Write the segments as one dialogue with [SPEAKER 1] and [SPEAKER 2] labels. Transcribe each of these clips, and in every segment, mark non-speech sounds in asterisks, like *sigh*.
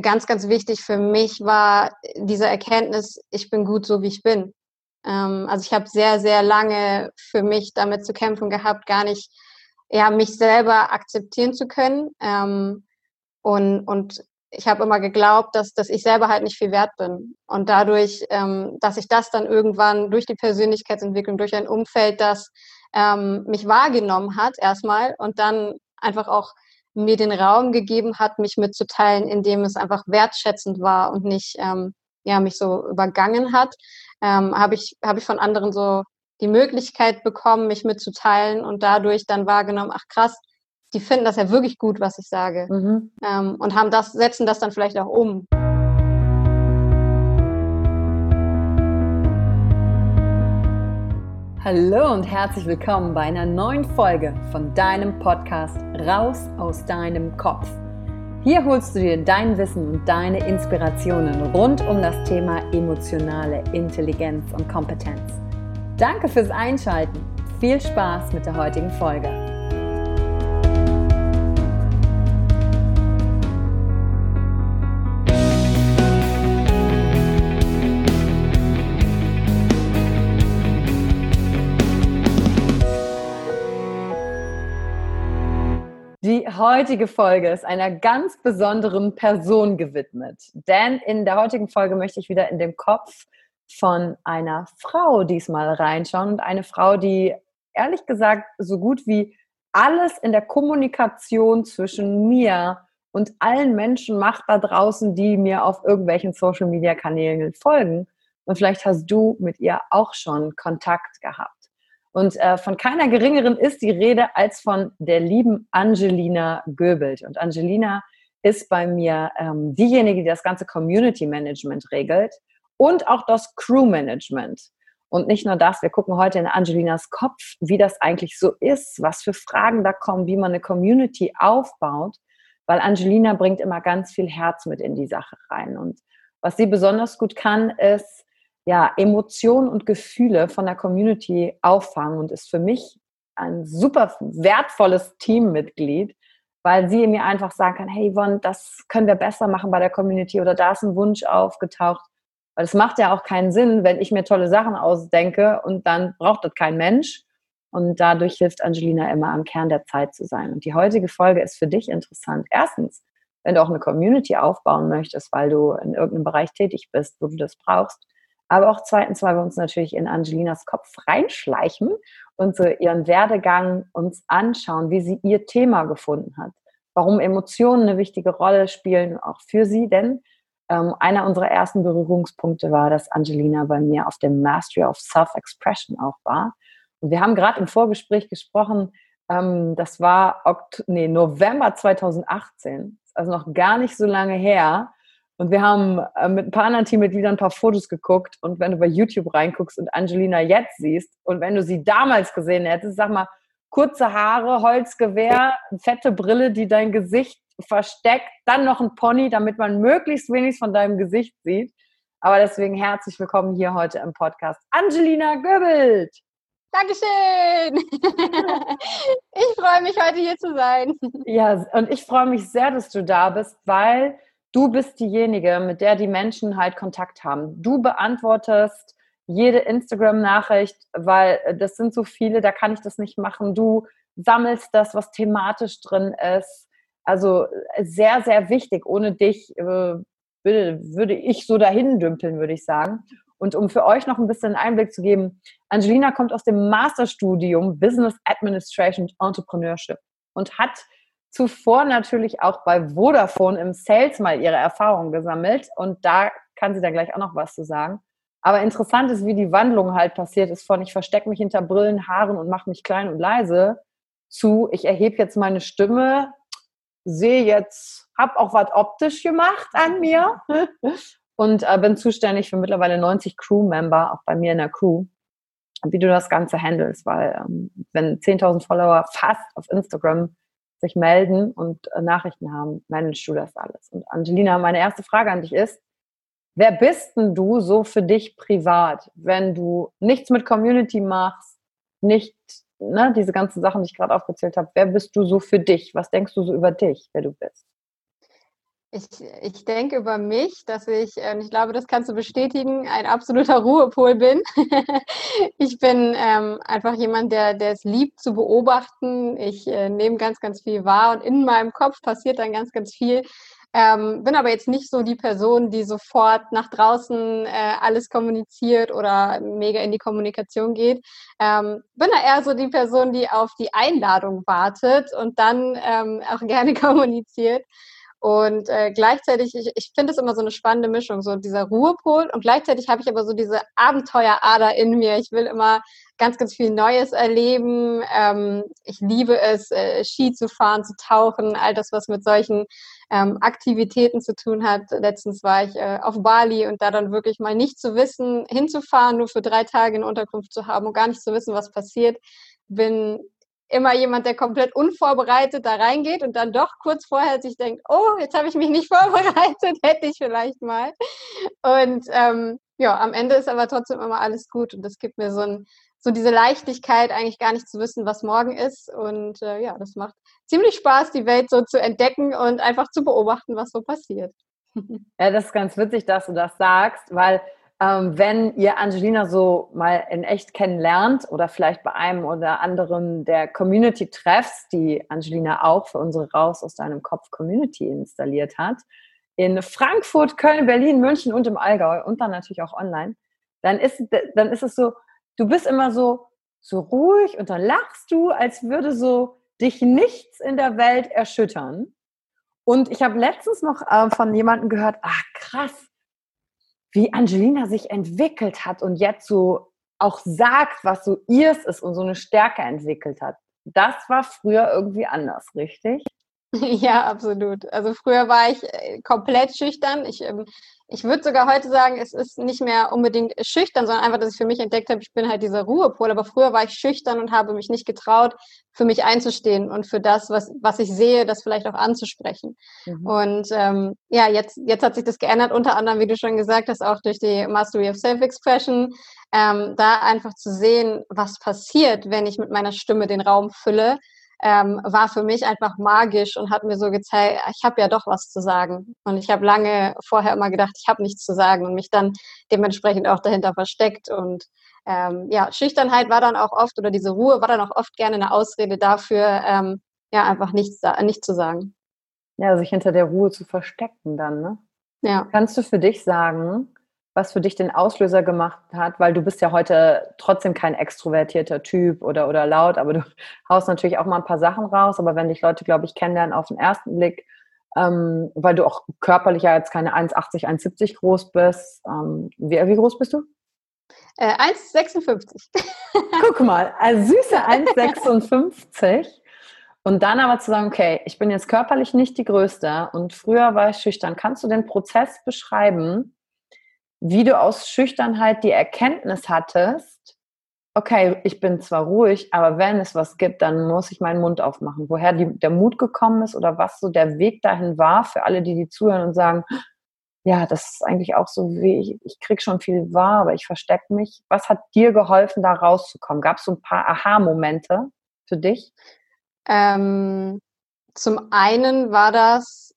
[SPEAKER 1] ganz, ganz wichtig für mich war diese Erkenntnis, ich bin gut so, wie ich bin. Ähm, also ich habe sehr, sehr lange für mich damit zu kämpfen gehabt, gar nicht ja, mich selber akzeptieren zu können. Ähm, und, und ich habe immer geglaubt, dass, dass ich selber halt nicht viel wert bin. Und dadurch, ähm, dass ich das dann irgendwann durch die Persönlichkeitsentwicklung, durch ein Umfeld, das ähm, mich wahrgenommen hat erstmal und dann einfach auch mir den Raum gegeben hat, mich mitzuteilen, indem es einfach wertschätzend war und nicht ähm, ja, mich so übergangen hat, ähm, habe ich, hab ich von anderen so die Möglichkeit bekommen, mich mitzuteilen und dadurch dann wahrgenommen, ach krass, die finden das ja wirklich gut, was ich sage. Mhm. Ähm, und haben das, setzen das dann vielleicht auch um.
[SPEAKER 2] Hallo und herzlich willkommen bei einer neuen Folge von deinem Podcast Raus aus deinem Kopf. Hier holst du dir dein Wissen und deine Inspirationen rund um das Thema emotionale Intelligenz und Kompetenz. Danke fürs Einschalten. Viel Spaß mit der heutigen Folge. Heutige Folge ist einer ganz besonderen Person gewidmet, denn in der heutigen Folge möchte ich wieder in den Kopf von einer Frau diesmal reinschauen und eine Frau, die ehrlich gesagt so gut wie alles in der Kommunikation zwischen mir und allen Menschen macht da draußen, die mir auf irgendwelchen Social-Media-Kanälen folgen. Und vielleicht hast du mit ihr auch schon Kontakt gehabt. Und äh, von keiner geringeren ist die Rede als von der lieben Angelina Göbelt. Und Angelina ist bei mir ähm, diejenige, die das ganze Community Management regelt und auch das Crew-Management. Und nicht nur das, wir gucken heute in Angelinas Kopf, wie das eigentlich so ist, was für Fragen da kommen, wie man eine Community aufbaut, weil Angelina bringt immer ganz viel Herz mit in die Sache rein. Und was sie besonders gut kann, ist ja, Emotionen und Gefühle von der Community auffangen und ist für mich ein super wertvolles Teammitglied, weil sie mir einfach sagen kann, hey Yvonne, das können wir besser machen bei der Community oder da ist ein Wunsch aufgetaucht weil es macht ja auch keinen Sinn, wenn ich mir tolle Sachen ausdenke und dann braucht das kein Mensch. Und dadurch hilft Angelina immer am Kern der Zeit zu sein. Und die heutige Folge ist für dich interessant. Erstens, wenn du auch eine Community aufbauen möchtest, weil du in irgendeinem Bereich tätig bist, wo du das brauchst. Aber auch zweitens, weil wir uns natürlich in Angelinas Kopf reinschleichen und so ihren Werdegang uns anschauen, wie sie ihr Thema gefunden hat. Warum Emotionen eine wichtige Rolle spielen, auch für sie. Denn ähm, einer unserer ersten Berührungspunkte war, dass Angelina bei mir auf dem Mastery of Self-Expression auch war. Und wir haben gerade im Vorgespräch gesprochen, ähm, das war Okt nee, November 2018, also noch gar nicht so lange her. Und wir haben äh, mit ein paar anderen Teammitgliedern ein paar Fotos geguckt. Und wenn du bei YouTube reinguckst und Angelina jetzt siehst und wenn du sie damals gesehen hättest, sag mal, kurze Haare, Holzgewehr, fette Brille, die dein Gesicht versteckt, dann noch ein Pony, damit man möglichst wenig von deinem Gesicht sieht. Aber deswegen herzlich willkommen hier heute im Podcast. Angelina Göbelt!
[SPEAKER 1] Dankeschön! *laughs* ich freue mich, heute hier zu sein.
[SPEAKER 2] Ja, und ich freue mich sehr, dass du da bist, weil du bist diejenige, mit der die Menschen halt Kontakt haben. Du beantwortest jede Instagram-Nachricht, weil das sind so viele, da kann ich das nicht machen. Du sammelst das, was thematisch drin ist. Also äh, sehr, sehr wichtig. Ohne dich äh, würde, ich so dahin dümpeln, würde ich sagen. Und um für euch noch ein bisschen Einblick zu geben, Angelina kommt aus dem Masterstudium Business Administration Entrepreneurship und hat zuvor natürlich auch bei Vodafone im Sales mal ihre Erfahrungen gesammelt. Und da kann sie dann gleich auch noch was zu sagen. Aber interessant ist, wie die Wandlung halt passiert ist von ich verstecke mich hinter Brillen, Haaren und mache mich klein und leise zu ich erhebe jetzt meine Stimme, sehe jetzt, habe auch was optisch gemacht an mir *laughs* und äh, bin zuständig für mittlerweile 90 Crew-Member, auch bei mir in der Crew, wie du das Ganze handelst, weil ähm, wenn 10.000 Follower fast auf Instagram sich melden und äh, Nachrichten haben, managst du das alles. Und Angelina, meine erste Frage an dich ist, wer bist denn du so für dich privat, wenn du nichts mit Community machst, nicht ne, diese ganzen Sachen, die ich gerade aufgezählt habe, wer bist du so für dich? Was denkst du so über dich, wer du bist?
[SPEAKER 1] Ich, ich denke über mich, dass ich, und ich glaube, das kannst du bestätigen, ein absoluter Ruhepol bin. *laughs* ich bin ähm, einfach jemand, der, der es liebt zu beobachten. Ich äh, nehme ganz, ganz viel wahr und in meinem Kopf passiert dann ganz, ganz viel. Ähm, bin aber jetzt nicht so die Person, die sofort nach draußen äh, alles kommuniziert oder mega in die Kommunikation geht. Ähm, bin da eher so die Person, die auf die Einladung wartet und dann ähm, auch *laughs* gerne kommuniziert. Und äh, gleichzeitig, ich, ich finde es immer so eine spannende Mischung, so dieser Ruhepol und gleichzeitig habe ich aber so diese Abenteuerader in mir. Ich will immer ganz, ganz viel Neues erleben. Ähm, ich liebe es, äh, Ski zu fahren, zu tauchen, all das, was mit solchen ähm, Aktivitäten zu tun hat. Letztens war ich äh, auf Bali und da dann wirklich mal nicht zu wissen, hinzufahren, nur für drei Tage eine Unterkunft zu haben und gar nicht zu wissen, was passiert, bin immer jemand, der komplett unvorbereitet da reingeht und dann doch kurz vorher sich denkt, oh, jetzt habe ich mich nicht *laughs* vorbereitet, hätte ich vielleicht mal. Und ähm, ja, am Ende ist aber trotzdem immer alles gut und das gibt mir so, ein, so diese Leichtigkeit, eigentlich gar nicht zu wissen, was morgen ist. Und äh, ja, das macht ziemlich Spaß, die Welt so zu entdecken und einfach zu beobachten, was so passiert. *laughs*
[SPEAKER 2] Ja, das ist ganz witzig, dass du das sagst, weil ähm, wenn ihr Angelina so mal in echt kennenlernt oder vielleicht bei einem oder anderen der Community-Treffs, die Angelina auch für unsere Raus aus deinem Kopf Community installiert hat, in Frankfurt, Köln, Berlin, München und im Allgäu und dann natürlich auch online, dann ist, dann ist es so, du bist immer so, so ruhig und dann lachst du, als würde so dich nichts in der Welt erschüttern. Und ich habe letztens noch äh, von jemandem gehört, ach krass, wie Angelina sich entwickelt hat und jetzt so auch sagt, was so ihrs ist und so eine Stärke entwickelt hat. Das war früher irgendwie anders, richtig? *laughs*
[SPEAKER 1] Ja, absolut. Also früher war ich äh, komplett schüchtern. Ich ähm, ich würde sogar heute sagen, es ist nicht mehr unbedingt schüchtern, sondern einfach, dass ich für mich entdeckt habe, ich bin halt dieser Ruhepol. Aber früher war ich schüchtern und habe mich nicht getraut, für mich einzustehen und für das, was, was ich sehe, das vielleicht auch anzusprechen. Mhm. Und ähm, ja, jetzt, jetzt hat sich das geändert, unter anderem, wie du schon gesagt hast, auch durch die Mastery of Self-Expression, ähm, da einfach zu sehen, was passiert, wenn ich mit meiner Stimme den Raum fülle ähm, war für mich einfach magisch und hat mir so gezeigt, ich habe ja doch was zu sagen. Und ich habe lange vorher immer gedacht, ich habe nichts zu sagen und mich dann dementsprechend auch dahinter versteckt. Und ähm, ja, Schüchternheit war dann auch oft oder diese Ruhe war dann auch oft gerne eine Ausrede dafür, ähm, ja, einfach nichts, nichts zu sagen.
[SPEAKER 2] Ja, sich hinter der Ruhe zu verstecken dann, ne? Ja. Kannst du für dich sagen, was für dich den Auslöser gemacht hat, weil du bist ja heute trotzdem kein extrovertierter Typ oder, oder laut, aber du *laughs* haust natürlich auch mal ein paar Sachen raus, aber wenn dich Leute, glaube ich, kennenlernen auf den ersten Blick, ähm, weil du auch körperlich ja jetzt keine 1,80, 1,70 groß bist. Ähm, wie, wie groß bist du?
[SPEAKER 1] Äh, 1,56. *laughs*
[SPEAKER 2] Guck mal, also süße 1,56. Und dann aber zu sagen, okay, ich bin jetzt körperlich nicht die Größte und früher war ich schüchtern. Kannst du den Prozess beschreiben, wie du aus Schüchternheit die Erkenntnis hattest, okay, ich bin zwar ruhig, aber wenn es was gibt, dann muss ich meinen Mund aufmachen. Woher die, der Mut gekommen ist oder was so der Weg dahin war für alle, die die zuhören und sagen, ja, das ist eigentlich auch so wie ich, ich krieg schon viel wahr, aber ich verstecke mich. Was hat dir geholfen, da rauszukommen? Gab es so ein paar Aha-Momente für dich?
[SPEAKER 1] Ähm, zum einen war das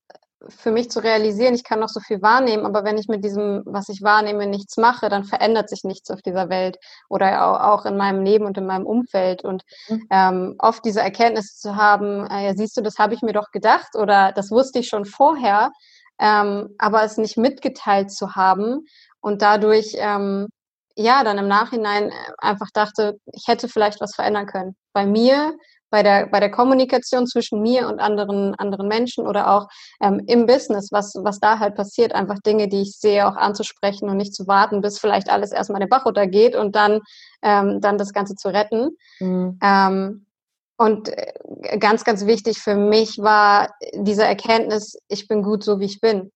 [SPEAKER 1] für mich zu realisieren, ich kann noch so viel wahrnehmen, aber wenn ich mit diesem, was ich wahrnehme, nichts mache, dann verändert sich nichts auf dieser Welt oder auch in meinem Leben und in meinem Umfeld. Und mhm. ähm, oft diese Erkenntnis zu haben, äh, ja, siehst du, das habe ich mir doch gedacht oder das wusste ich schon vorher, ähm, aber es nicht mitgeteilt zu haben und dadurch ähm, ja dann im Nachhinein äh, einfach dachte, ich hätte vielleicht was verändern können. Bei mir, bei der, bei der Kommunikation zwischen mir und anderen, anderen Menschen oder auch ähm, im Business, was, was da halt passiert, einfach Dinge, die ich sehe, auch anzusprechen und nicht zu warten, bis vielleicht alles erstmal den Bach runtergeht und dann, ähm, dann das Ganze zu retten. Mhm. Ähm, und äh, ganz, ganz wichtig für mich war diese Erkenntnis, ich bin gut so, wie ich bin.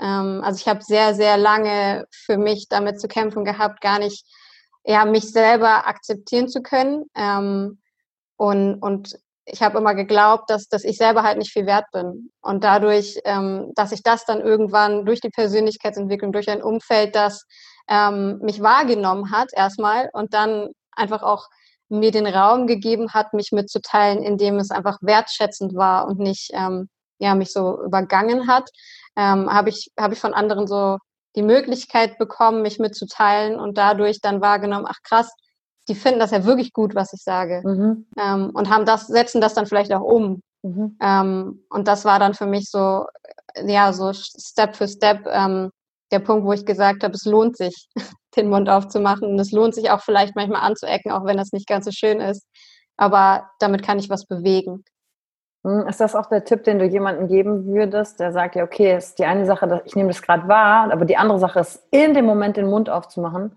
[SPEAKER 1] Ähm, also ich habe sehr, sehr lange für mich damit zu kämpfen gehabt, gar nicht ja, mich selber akzeptieren zu können. Und, und ich habe immer geglaubt, dass, dass ich selber halt nicht viel wert bin. Und dadurch, ähm, dass ich das dann irgendwann durch die Persönlichkeitsentwicklung, durch ein Umfeld, das ähm, mich wahrgenommen hat erstmal und dann einfach auch mir den Raum gegeben hat, mich mitzuteilen, indem es einfach wertschätzend war und nicht ähm, ja, mich so übergangen hat, ähm, habe ich, habe ich von anderen so die Möglichkeit bekommen, mich mitzuteilen und dadurch dann wahrgenommen, ach krass, die finden das ja wirklich gut, was ich sage. Mhm. Ähm, und haben das, setzen das dann vielleicht auch um. Mhm. Ähm, und das war dann für mich so, ja, so Step für Step ähm, der Punkt, wo ich gesagt habe, es lohnt sich, *laughs* den Mund aufzumachen. Und es lohnt sich auch vielleicht manchmal anzuecken, auch wenn das nicht ganz so schön ist. Aber damit kann ich was bewegen.
[SPEAKER 2] Hm, ist das auch der Tipp, den du jemandem geben würdest, der sagt, ja, okay, ist die eine Sache, ich nehme das gerade wahr, aber die andere Sache ist, in dem Moment den Mund aufzumachen.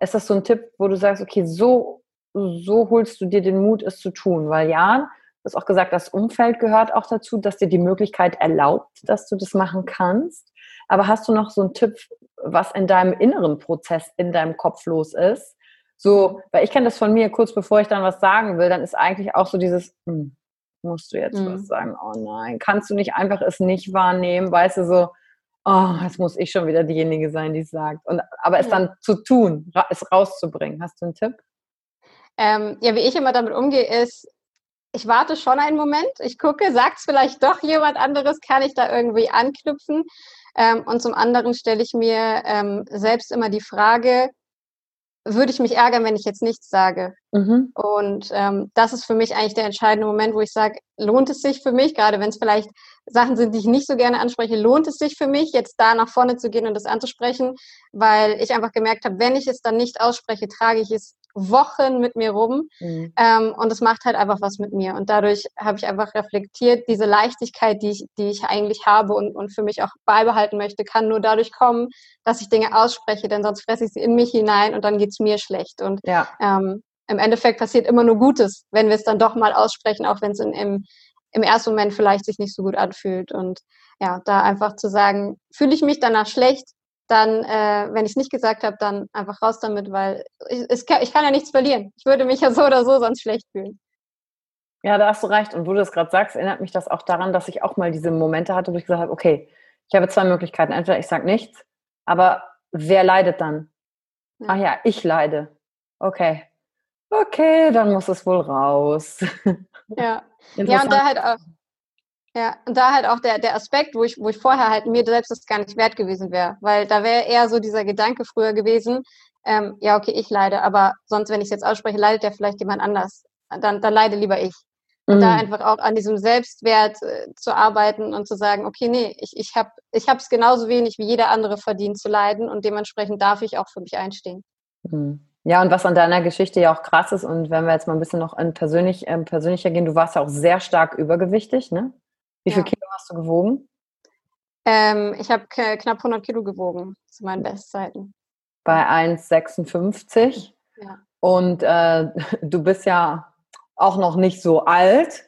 [SPEAKER 2] Ist das so ein Tipp, wo du sagst, okay, so, so holst du dir den Mut, es zu tun? Weil ja, du hast auch gesagt, das Umfeld gehört auch dazu, dass dir die Möglichkeit erlaubt, dass du das machen kannst. Aber hast du noch so einen Tipp, was in deinem inneren Prozess in deinem Kopf los ist? So, weil ich kenne das von mir, kurz bevor ich dann was sagen will, dann ist eigentlich auch so dieses, hm, musst du jetzt mhm. was sagen? Oh nein, kannst du nicht einfach es nicht wahrnehmen? Weißt du, so, oh, jetzt muss ich schon wieder diejenige sein, die es sagt. Und, aber es ja. dann zu tun, es rauszubringen. Hast du einen Tipp?
[SPEAKER 1] Ähm, ja, wie ich immer damit umgehe, ist, ich warte schon einen Moment, ich gucke, sagt es vielleicht doch jemand anderes, kann ich da irgendwie anknüpfen? Ähm, und zum anderen stelle ich mir ähm, selbst immer die Frage, würde ich mich ärgern, wenn ich jetzt nichts sage. Mhm. Und ähm, das ist für mich eigentlich der entscheidende Moment, wo ich sage, lohnt es sich für mich, gerade wenn es vielleicht Sachen sind, die ich nicht so gerne anspreche, lohnt es sich für mich, jetzt da nach vorne zu gehen und das anzusprechen, weil ich einfach gemerkt habe, wenn ich es dann nicht ausspreche, trage ich es Wochen mit mir rum mhm. ähm, und es macht halt einfach was mit mir. Und dadurch habe ich einfach reflektiert, diese Leichtigkeit, die ich, die ich eigentlich habe und, und für mich auch beibehalten möchte, kann nur dadurch kommen, dass ich Dinge ausspreche, denn sonst fresse ich sie in mich hinein und dann geht es mir schlecht. Und ja. ähm, im Endeffekt passiert immer nur Gutes, wenn wir es dann doch mal aussprechen, auch wenn es im, im ersten Moment vielleicht sich nicht so gut anfühlt. Und ja, da einfach zu sagen, fühle ich mich danach schlecht, dann, äh, wenn ich es nicht gesagt habe, dann einfach raus damit, weil ich, es, ich kann ja nichts verlieren. Ich würde mich ja so oder so sonst schlecht fühlen.
[SPEAKER 2] Ja, da hast du recht. Und wo du das gerade sagst, erinnert mich das auch daran, dass ich auch mal diese Momente hatte, wo ich gesagt habe, okay, ich habe zwei Möglichkeiten. Entweder ich sage nichts, aber wer leidet dann? Ja. Ach ja, ich leide. Okay. Okay, dann muss es wohl raus. *laughs*
[SPEAKER 1] Ja. ja, und da halt auch, ja, und da halt auch der, der Aspekt, wo ich, wo ich vorher halt mir selbst das gar nicht wert gewesen wäre. Weil da wäre eher so dieser Gedanke früher gewesen, ähm, ja, okay, ich leide, aber sonst, wenn ich es jetzt ausspreche, leidet ja vielleicht jemand anders. Dann, dann leide lieber ich. Und mhm. da einfach auch an diesem Selbstwert äh, zu arbeiten und zu sagen, okay, nee, ich, ich habe es ich genauso wenig wie jeder andere verdient zu leiden und dementsprechend darf ich auch für mich einstehen.
[SPEAKER 2] Mhm. Ja, und was an deiner Geschichte ja auch krass ist, und wenn wir jetzt mal ein bisschen noch in persönlich, ähm, persönlicher gehen, du warst ja auch sehr stark übergewichtig, ne? Wie viel Kilo hast du gewogen?
[SPEAKER 1] Ähm, ich habe knapp 100 Kilo gewogen zu meinen Bestzeiten.
[SPEAKER 2] Bei 1,56. Ja. Und äh, *laughs* du bist ja auch noch nicht so alt.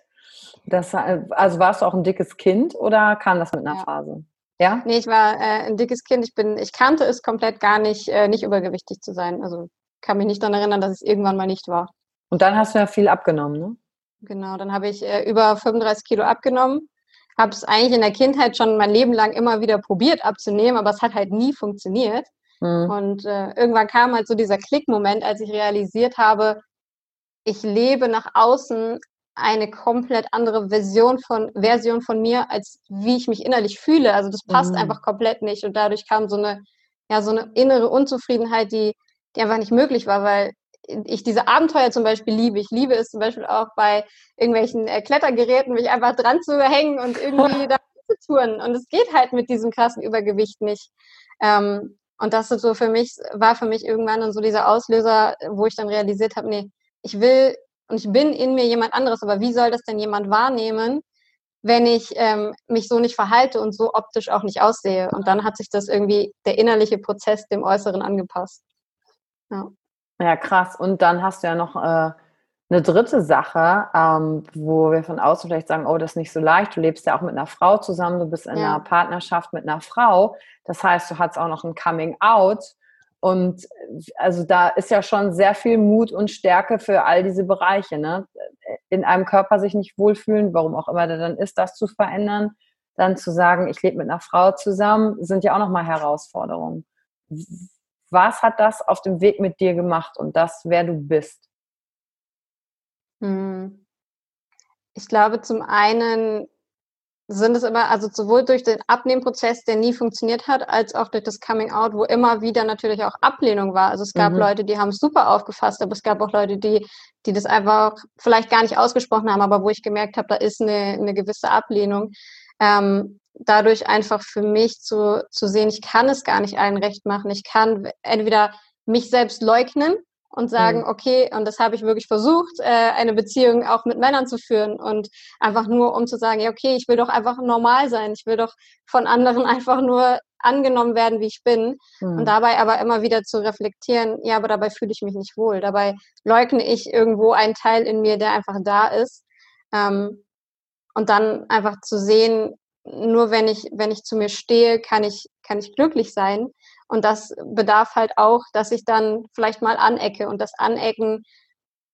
[SPEAKER 2] Das, also warst du auch ein dickes Kind oder kam das mit einer ja. Phase?
[SPEAKER 1] Ja? Nee, ich war äh, ein dickes Kind. Ich bin, ich kannte es komplett gar nicht, äh, nicht übergewichtig zu sein. Also kann mich nicht daran erinnern, dass es irgendwann mal nicht war.
[SPEAKER 2] Und dann hast du ja viel abgenommen, ne?
[SPEAKER 1] Genau, dann habe ich äh, über 35 Kilo abgenommen habe es eigentlich in der Kindheit schon mein Leben lang immer wieder probiert abzunehmen, aber es hat halt nie funktioniert. Mhm. Und äh, irgendwann kam halt so dieser Klickmoment, als ich realisiert habe, ich lebe nach außen eine komplett andere Version von Version von mir, als wie ich mich innerlich fühle. Also das passt mhm. einfach komplett nicht. Und dadurch kam so eine, ja, so eine innere Unzufriedenheit, die, die einfach nicht möglich war, weil ich diese Abenteuer zum Beispiel liebe. Ich liebe es zum Beispiel auch bei irgendwelchen äh, Klettergeräten, mich einfach dran zu hängen und irgendwie *laughs* da zu touren. Und es geht halt mit diesem krassen Übergewicht nicht. Ähm, und das ist so für mich, war für mich irgendwann dann so dieser Auslöser, wo ich dann realisiert habe, nee, ich will und ich bin in mir jemand anderes, aber wie soll das denn jemand wahrnehmen, wenn ich ähm, mich so nicht verhalte und so optisch auch nicht aussehe? Und dann hat sich das irgendwie, der innerliche Prozess dem Äußeren angepasst.
[SPEAKER 2] Ja. Ja, krass. Und dann hast du ja noch äh, eine dritte Sache, ähm, wo wir von außen vielleicht sagen, oh, das ist nicht so leicht. Du lebst ja auch mit einer Frau zusammen, du bist in ja. einer Partnerschaft mit einer Frau. Das heißt, du hast auch noch ein Coming Out. Und also da ist ja schon sehr viel Mut und Stärke für all diese Bereiche. Ne? In einem Körper sich nicht wohlfühlen, warum auch immer der dann ist, das zu verändern. Dann zu sagen, ich lebe mit einer Frau zusammen, sind ja auch nochmal Herausforderungen was hat das auf dem Weg mit dir gemacht und das, wer du bist?
[SPEAKER 1] Hm. Ich glaube, zum einen sind es immer, also sowohl durch den Abnehmprozess, der nie funktioniert hat, als auch durch das Coming Out, wo immer wieder natürlich auch Ablehnung war. Also es gab mhm. Leute, die haben es super aufgefasst, aber es gab auch Leute, die, die das einfach vielleicht gar nicht ausgesprochen haben, aber wo ich gemerkt habe, da ist eine, eine gewisse Ablehnung. Ähm, dadurch einfach für mich zu, zu sehen, ich kann es gar nicht allen recht machen. Ich kann entweder mich selbst leugnen und sagen, mhm. okay, und das habe ich wirklich versucht, äh, eine Beziehung auch mit Männern zu führen und einfach nur, um zu sagen, ja, okay, ich will doch einfach normal sein, ich will doch von anderen *laughs* einfach nur angenommen werden, wie ich bin mhm. und dabei aber immer wieder zu reflektieren, ja, aber dabei fühle ich mich nicht wohl, dabei leugne ich irgendwo einen Teil in mir, der einfach da ist ähm, und dann einfach zu sehen, nur wenn ich, wenn ich zu mir stehe, kann ich, kann ich glücklich sein und das bedarf halt auch, dass ich dann vielleicht mal anecke und das Anecken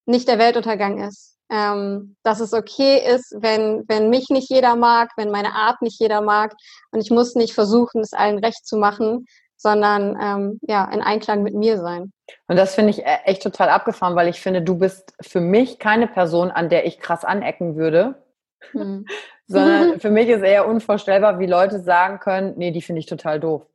[SPEAKER 1] nicht der Weltuntergang ist. Ähm, dass es okay ist, wenn, wenn mich nicht jeder mag, wenn meine Art nicht jeder mag. Und ich muss nicht versuchen, es allen recht zu machen, sondern ähm, ja, in Einklang mit mir sein.
[SPEAKER 2] Und das finde ich e-, echt total abgefahren, weil ich finde, du bist für mich keine Person, an der ich krass anecken würde. Hm. *laughs* sondern *laughs* für mich ist eher unvorstellbar, wie Leute sagen können, nee, die finde ich total doof.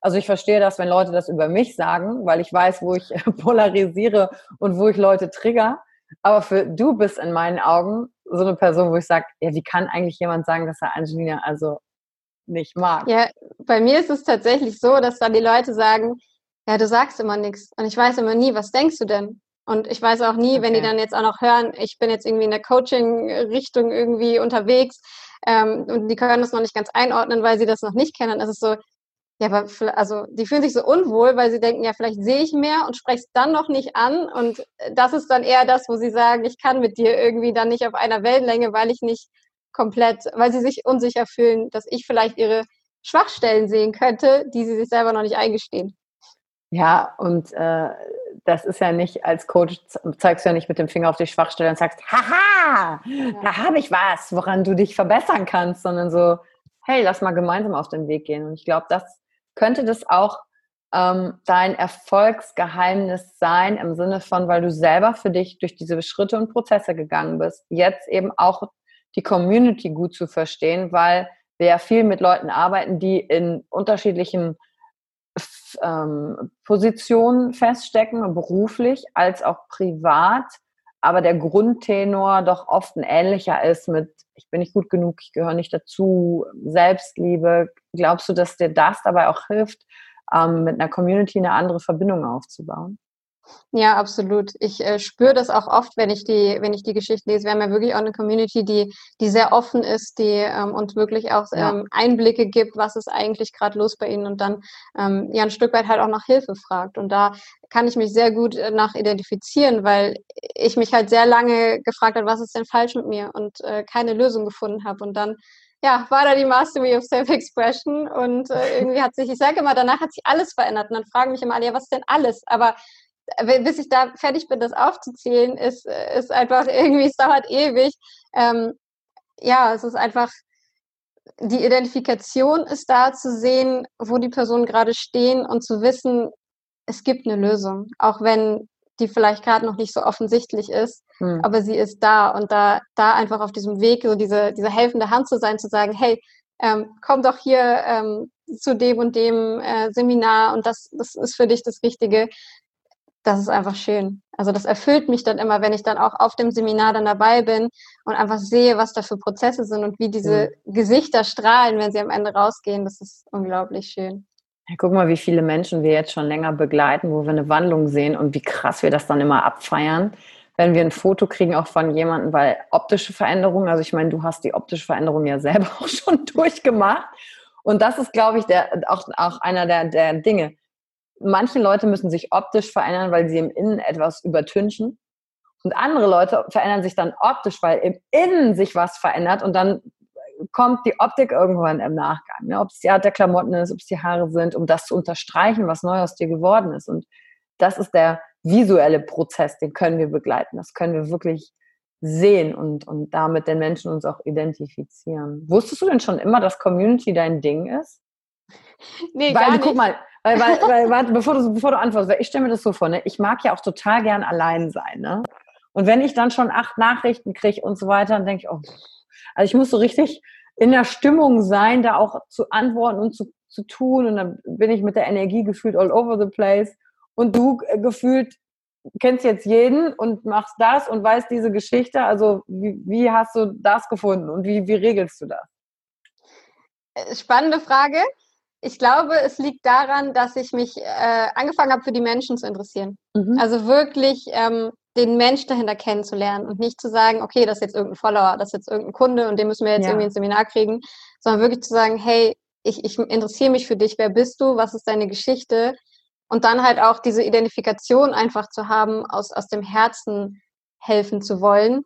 [SPEAKER 2] Also ich verstehe das, wenn Leute das über mich sagen, weil ich weiß, wo ich *laughs* polarisiere und wo ich Leute trigger. Aber für du bist in meinen Augen so eine Person, wo ich sage, ja, wie kann eigentlich jemand sagen, dass er Angelina also nicht mag?
[SPEAKER 1] Ja, bei mir ist es tatsächlich so, dass dann die Leute sagen, ja, du sagst immer nichts. Und ich weiß immer nie, was denkst du denn? Und ich weiß auch nie, okay. wenn die dann jetzt auch noch hören, ich bin jetzt irgendwie in der Coaching-Richtung irgendwie unterwegs ähm, und die können das noch nicht ganz einordnen, weil sie das noch nicht kennen. Es ist so, ja, aber also die fühlen sich so unwohl, weil sie denken, ja, vielleicht sehe ich mehr und spreche es dann noch nicht an. Und äh, das ist dann eher das, wo sie sagen, ich kann mit dir irgendwie dann nicht auf einer Wellenlänge, weil ich nicht komplett, weil sie sich unsicher fühlen, dass ich vielleicht ihre Schwachstellen sehen könnte, die sie sich selber noch nicht eingestehen.
[SPEAKER 2] Ja, und äh, das ist ja nicht, als Coach zeigst du ja nicht mit dem Finger auf die Schwachstelle und sagst, haha, ja. da habe ich was, woran du dich verbessern kannst, sondern so, hey, lass mal gemeinsam auf den Weg gehen. Und ich glaube, das könnte das auch ähm, dein Erfolgsgeheimnis sein, im Sinne von, weil du selber für dich durch diese Schritte und Prozesse gegangen bist, jetzt eben auch die Community gut zu verstehen, weil wir ja viel mit Leuten arbeiten, die in unterschiedlichen ähm, Positionen feststecken, beruflich als auch privat, aber der Grundtenor doch oft ein ähnlicher ist mit, ich bin nicht gut genug, ich gehöre nicht dazu, Selbstliebe. Glaubst du, dass dir das dabei auch hilft, ähm, mit einer Community eine andere Verbindung aufzubauen?
[SPEAKER 1] Ja, absolut. Ich äh, spüre das auch oft, wenn ich die, wenn ich die Geschichte lese. Wir haben ja wirklich auch eine Community, die, die sehr offen ist, die ähm, uns wirklich auch ja. ähm, Einblicke gibt, was ist eigentlich gerade los bei ihnen und dann ähm, ja ein Stück weit halt auch nach Hilfe fragt. Und da kann ich mich sehr gut äh, nach identifizieren, weil ich mich halt sehr lange gefragt habe, was ist denn falsch mit mir und äh, keine Lösung gefunden habe. Und dann ja, war da die Mastery of Self-Expression und äh, irgendwie hat sich, ich sage immer, danach hat sich alles verändert und dann fragen mich immer alle, ja, was ist denn alles? Aber bis ich da fertig bin, das aufzuzählen, ist, ist einfach *laughs* irgendwie, es dauert ewig. Ähm, ja, es ist einfach, die Identifikation ist da zu sehen, wo die Personen gerade stehen und zu wissen, es gibt eine Lösung, auch wenn die vielleicht gerade noch nicht so offensichtlich ist, hm. aber sie ist da und da, da einfach auf diesem Weg so diese, diese helfende Hand zu sein, zu sagen, hey, ähm, komm doch hier ähm, zu dem und dem äh, Seminar und das, das ist für dich das Richtige das ist einfach schön. Also das erfüllt mich dann immer, wenn ich dann auch auf dem Seminar dann dabei bin und einfach sehe, was da für Prozesse sind und wie diese mhm. Gesichter strahlen, wenn sie am Ende rausgehen. Das ist unglaublich schön.
[SPEAKER 2] Ja, guck mal, wie viele Menschen wir jetzt schon länger begleiten, wo wir eine Wandlung sehen und wie krass wir das dann immer abfeiern, wenn wir ein Foto kriegen auch von jemandem, weil optische Veränderungen, also ich meine, du hast die optische Veränderung ja *laughs* selber auch schon durchgemacht. Und das ist, glaube ich, der, auch, auch einer der, der Dinge manche Leute müssen sich optisch verändern, weil sie im Innen etwas übertünchen. Und andere Leute verändern sich dann optisch, weil im Innen sich was verändert und dann kommt die Optik irgendwann im Nachgang. Ne? Ob es die Art der Klamotten ist, ob es die Haare sind, um das zu unterstreichen, was neu aus dir geworden ist. Und das ist der visuelle Prozess, den können wir begleiten. Das können wir wirklich sehen und, und damit den Menschen uns auch identifizieren. Wusstest du denn schon immer, dass Community dein Ding ist?
[SPEAKER 1] Nee, weil, gar nicht.
[SPEAKER 2] guck mal, weil, weil, weil warte, bevor du, bevor du antwortest, ich stelle mir das so vor, ne? ich mag ja auch total gern allein sein. Ne? Und wenn ich dann schon acht Nachrichten kriege und so weiter, dann denke ich, oh, also ich muss so richtig in der Stimmung sein, da auch zu antworten und zu, zu tun. Und dann bin ich mit der Energie gefühlt all over the place. Und du äh, gefühlt kennst jetzt jeden und machst das und weißt diese Geschichte. Also wie, wie hast du das gefunden und wie, wie regelst du das?
[SPEAKER 1] Äh, spannende Frage. Ich glaube, es liegt daran, dass ich mich äh, angefangen habe, für die Menschen zu interessieren. Mhm. Also wirklich ähm, den Mensch dahinter kennenzulernen und nicht zu sagen, okay, das ist jetzt irgendein Follower, das ist jetzt irgendein Kunde und den müssen wir jetzt ja. irgendwie ins Seminar kriegen, sondern wirklich zu sagen, hey, ich, ich interessiere mich für dich, wer bist du, was ist deine Geschichte und dann halt auch diese Identifikation einfach zu haben, aus, aus dem Herzen helfen zu wollen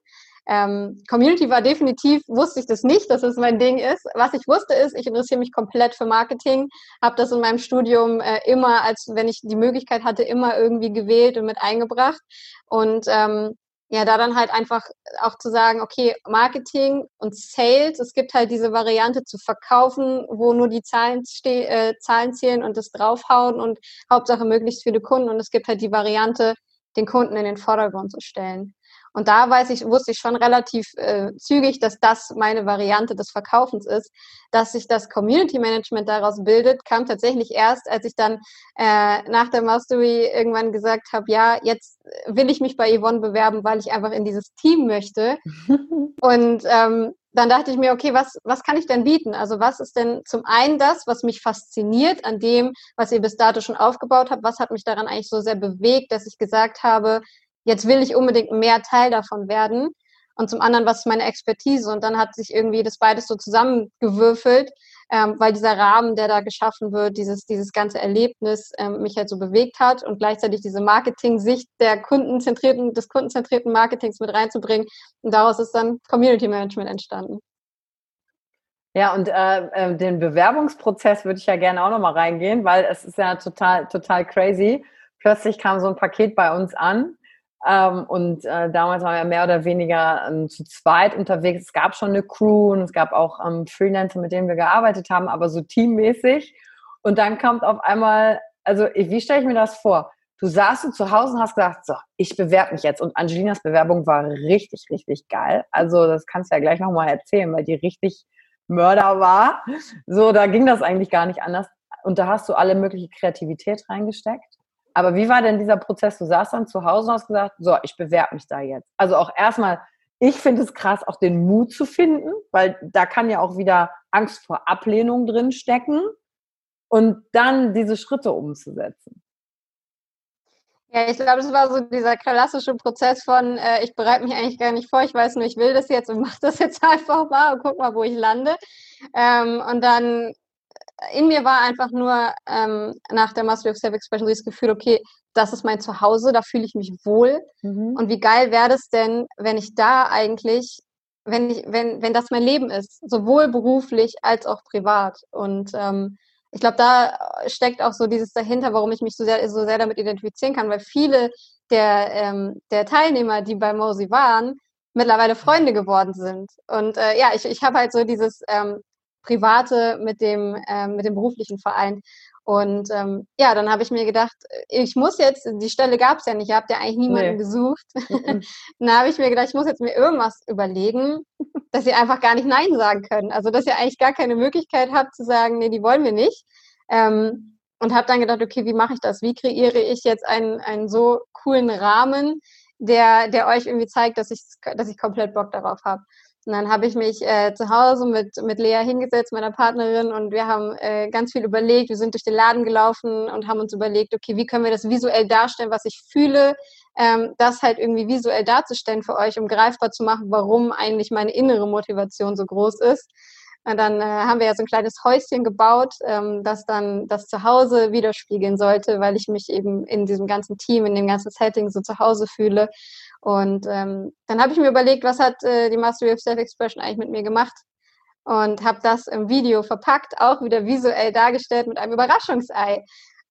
[SPEAKER 1] ähm, Community war definitiv, wusste ich das nicht, dass es mein Ding ist. Was ich wusste ist, ich interessiere mich komplett für Marketing, habe das in meinem Studium äh, immer, als wenn ich die Möglichkeit hatte, immer irgendwie gewählt und mit eingebracht. Und ähm, ja, da dann halt einfach auch zu sagen, okay, Marketing und Sales, es gibt halt diese Variante zu verkaufen, wo nur die Zahlen, äh, Zahlen zählen und das draufhauen und Hauptsache möglichst viele Kunden. Und es gibt halt die Variante, den Kunden in den Vordergrund zu stellen. Und da weiß ich, wusste ich schon relativ äh, zügig, dass das meine Variante des Verkaufens ist. Dass sich das Community Management daraus bildet, kam tatsächlich erst, als ich dann äh, nach der Mastery irgendwann gesagt habe, ja, jetzt will ich mich bei Yvonne bewerben, weil ich einfach in dieses Team möchte. *laughs* Und ähm, dann dachte ich mir, okay, was, was kann ich denn bieten? Also was ist denn zum einen das, was mich fasziniert an dem, was ihr bis dato schon aufgebaut habt? Was hat mich daran eigentlich so sehr bewegt, dass ich gesagt habe, jetzt will ich unbedingt mehr Teil davon werden. Und zum anderen, was ist meine Expertise? Und dann hat sich irgendwie das beides so zusammengewürfelt, ähm, weil dieser Rahmen, der da geschaffen wird, dieses, dieses ganze Erlebnis ähm, mich halt so bewegt hat und gleichzeitig diese Marketing-Sicht der kundenzentrierten, des kundenzentrierten Marketings mit reinzubringen. Und daraus ist dann Community Management entstanden.
[SPEAKER 2] Ja, und äh, äh, den Bewerbungsprozess würde ich ja gerne auch nochmal reingehen, weil es ist ja total, total crazy. Plötzlich kam so ein Paket bei uns an ähm, und äh, damals waren wir mehr oder weniger ähm, zu zweit unterwegs. Es gab schon eine Crew und es gab auch ähm, Freelancer, mit denen wir gearbeitet haben, aber so teammäßig. Und dann kommt auf einmal, also wie stelle ich mir das vor? Du saßt zu Hause und hast gesagt, so, ich bewerbe mich jetzt. Und Angelinas Bewerbung war richtig, richtig geil. Also das kannst du ja gleich nochmal erzählen, weil die richtig Mörder war. So, da ging das eigentlich gar nicht anders. Und da hast du alle mögliche Kreativität reingesteckt. Aber wie war denn dieser Prozess? Du saßt dann zu Hause und hast gesagt, so, ich bewerbe mich da jetzt. Also auch erstmal, ich finde es krass, auch den Mut zu finden, weil da kann ja auch wieder Angst vor Ablehnung drin stecken und dann diese Schritte umzusetzen.
[SPEAKER 1] Ja, ich glaube, das war so dieser klassische Prozess von, äh, ich bereite mich eigentlich gar nicht vor, ich weiß nur, ich will das jetzt und mache das jetzt *laughs* einfach mal und guck mal, wo ich lande. Ähm, und dann in mir war einfach nur ähm, nach der Mastery of Self-Expression das Gefühl, okay, das ist mein Zuhause, da fühle ich mich wohl. Mhm. Und wie geil wäre das denn, wenn ich da eigentlich, wenn ich, wenn, wenn das mein Leben ist, sowohl beruflich als auch privat. Und ähm, ich glaube, da steckt auch so dieses dahinter, warum ich mich so sehr, so sehr damit identifizieren kann, weil viele der, ähm, der Teilnehmer, die bei Mosi waren, mittlerweile Freunde geworden sind. Und äh, ja, ich, ich habe halt so dieses, ähm, Private mit dem, ähm, mit dem beruflichen Verein. Und ähm, ja, dann habe ich mir gedacht, ich muss jetzt, die Stelle gab es ja nicht, ihr habt ja eigentlich niemanden nee. gesucht. *laughs* Mhm. dann habe ich mir gedacht, ich muss jetzt mir irgendwas überlegen, dass ihr einfach gar nicht Nein sagen können. Also dass ihr eigentlich gar keine Möglichkeit habt zu sagen, nee, die wollen wir nicht. Ähm, und habe dann gedacht, okay, wie mache ich das? Wie kreiere ich jetzt einen, einen so coolen Rahmen, der, der euch irgendwie zeigt, dass ich, dass ich komplett Bock darauf habe. Und dann habe ich mich äh, zu Hause mit, mit Lea hingesetzt, meiner Partnerin, und wir haben äh, ganz viel überlegt. Wir sind durch den Laden gelaufen und haben uns überlegt, okay, wie können wir das visuell darstellen, was ich fühle, ähm, das halt irgendwie visuell darzustellen für euch, um greifbar zu machen, warum eigentlich meine innere Motivation so groß ist. Und dann äh, haben wir ja so ein kleines Häuschen gebaut, ähm, das dann das Zuhause widerspiegeln sollte, weil ich mich eben in diesem ganzen Team, in dem ganzen Setting so zu Hause fühle. Und ähm, dann habe ich mir überlegt, was hat äh, die Mastery of Self-Expression eigentlich mit mir gemacht? Und habe das im Video verpackt, auch wieder visuell dargestellt mit einem Überraschungsei.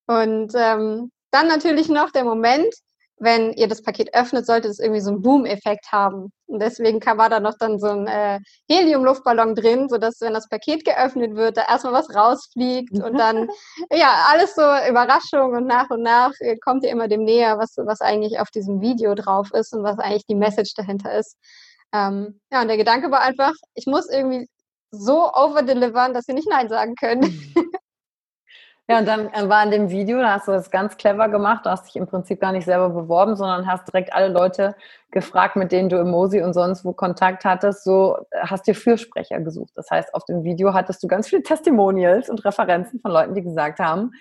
[SPEAKER 1] Und ähm, dann natürlich noch der Moment, wenn ihr das Paket öffnet, sollte es irgendwie so einen Boom-Effekt haben. Und deswegen kam, war da noch dann so ein äh, Helium-Luftballon drin, sodass, wenn das Paket geöffnet wird, da erstmal was rausfliegt und *laughs* dann, ja, alles so Überraschung und nach und nach äh, kommt ihr immer dem näher, was, was eigentlich auf diesem Video drauf ist und was eigentlich die Message dahinter ist. Ähm, ja, und der Gedanke war einfach, ich muss irgendwie so overdelivern, dass sie nicht Nein sagen können. *laughs*
[SPEAKER 2] Ja, und dann äh, war in dem Video, da hast du das ganz clever gemacht, du hast dich im Prinzip gar nicht selber beworben, sondern hast direkt alle Leute gefragt, mit denen du Emoji und sonst wo Kontakt hattest, so äh, hast dir Fürsprecher gesucht. Das heißt, auf dem Video hattest du ganz viele Testimonials und Referenzen von Leuten, die gesagt haben,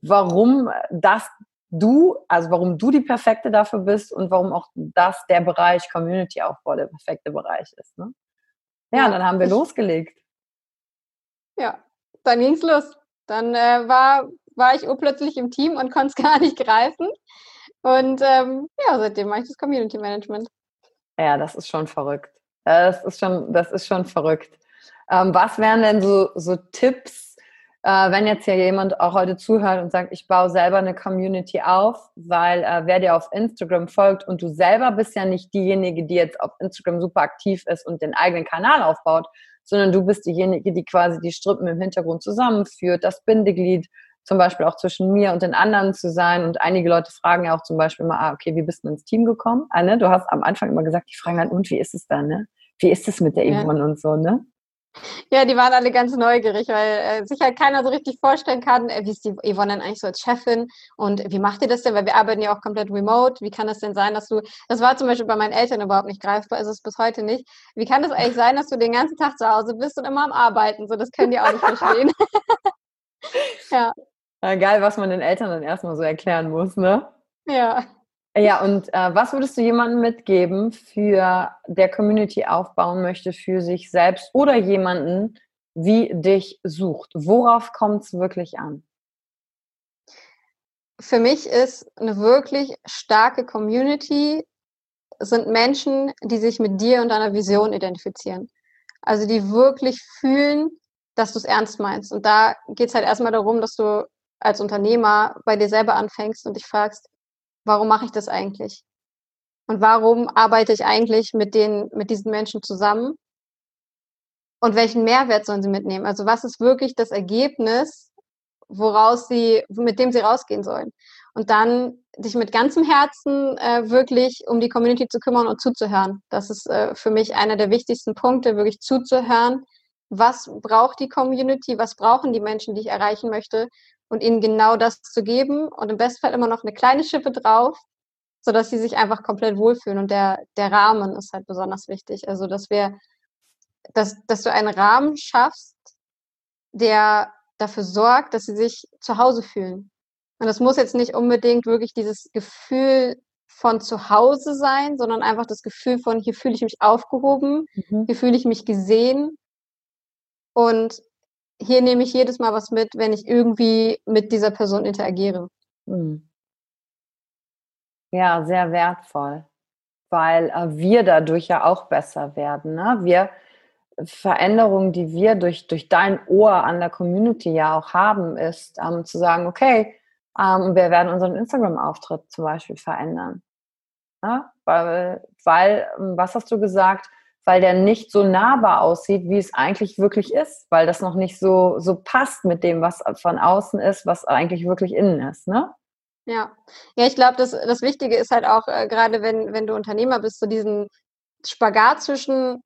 [SPEAKER 2] warum das du, also warum du die Perfekte dafür bist und warum auch das der Bereich Community-Aufbau der perfekte Bereich ist. Ne? Ja, ja, dann haben wir losgelegt.
[SPEAKER 1] Ja, dann ging's los. Dann äh, war, war ich urplötzlich im Team und *laughs* konnte es gar nicht greifen. Und ähm, ja, seitdem mache ich das Community Management.
[SPEAKER 2] Ja, das ist schon verrückt. Das ist schon, das ist schon verrückt. Ähm, was wären denn so, so Tipps, äh, wenn jetzt hier jemand auch heute zuhört und sagt, ich baue selber eine Community auf, weil äh, wer dir auf Instagram folgt und du selber bist ja nicht diejenige, die jetzt auf Instagram super aktiv ist und den eigenen Kanal aufbaut, sondern du bist diejenige, die quasi die Strippen im Hintergrund zusammenführt, das Bindeglied zum Beispiel auch zwischen mir und den anderen zu sein. Und einige Leute fragen ja auch zum Beispiel mal, ah, okay, wie bist du ins Team gekommen? Ah, ne? Du hast am Anfang immer gesagt, die fragen halt, und wie ist es da, ne? Wie ist es mit der Yvonne ja. und so, ne?
[SPEAKER 1] Ja, die waren alle ganz neugierig, weil äh, sich halt keiner so richtig vorstellen kann, äh, wie ist die Yvonne denn eigentlich so als Chefin und wie macht ihr das denn? Weil wir arbeiten ja auch komplett remote. Wie kann das denn sein, dass du, das war zum Beispiel bei meinen Eltern überhaupt nicht greifbar, ist es bis heute nicht. Wie kann das eigentlich sein, dass du den ganzen Tag zu Hause bist und immer am Arbeiten? So, das können die auch nicht verstehen. *laughs*
[SPEAKER 2] ja. ja. Geil, was man den Eltern dann erstmal so erklären muss, ne?
[SPEAKER 1] Ja.
[SPEAKER 2] Ja, und äh, was würdest du jemandem mitgeben, für der Community aufbauen möchte, für sich selbst oder jemanden, wie dich sucht? Worauf kommt es wirklich an?
[SPEAKER 1] Für mich ist eine wirklich starke Community sind Menschen, die sich mit dir und deiner Vision identifizieren. Also die wirklich fühlen, dass du es ernst meinst. Und da geht es halt erstmal darum, dass du als Unternehmer bei dir selber anfängst und dich fragst, warum mache ich das eigentlich? Und warum arbeite ich eigentlich mit den, mit diesen Menschen zusammen? Und welchen Mehrwert sollen sie mitnehmen? Also was ist wirklich das Ergebnis, woraus sie, mit dem sie rausgehen sollen? Und dann dich mit ganzem Herzen äh, wirklich um die Community zu kümmern und zuzuhören. Das ist äh, für mich einer der wichtigsten Punkte, wirklich zuzuhören. Was braucht die Community? Was brauchen die Menschen, die ich erreichen möchte? Und ihnen genau das zu geben und im Bestfall immer noch eine kleine Schippe drauf, sodass sie sich einfach komplett wohlfühlen. Und der, der Rahmen ist halt besonders wichtig. Also, dass wir, dass, dass du einen Rahmen schaffst, der dafür sorgt, dass sie sich zu Hause fühlen. Und das muss jetzt nicht unbedingt wirklich dieses Gefühl von zu Hause sein, sondern einfach das Gefühl von, hier fühle ich mich aufgehoben, mhm. hier fühle ich mich gesehen. Und hier nehme ich jedes Mal was mit, wenn ich irgendwie mit dieser Person interagiere. Hm.
[SPEAKER 2] Ja, sehr wertvoll, weil äh, wir dadurch ja auch besser werden. Ne? Wir Veränderungen, die wir durch, durch dein Ohr an der Community ja auch haben, ist ähm, zu sagen, okay, ähm, wir werden unseren Instagram-Auftritt zum Beispiel verändern. Ja? Weil, weil, ähm, was hast du gesagt? Weil der nicht so nahbar aussieht, wie es eigentlich wirklich ist, weil das noch nicht so, so passt mit dem, was von außen ist, was eigentlich wirklich innen ist, ne?
[SPEAKER 1] Ja, ja, ich glaube, das, das Wichtige ist halt auch, äh, gerade wenn, wenn du Unternehmer bist, so diesen Spagat zwischen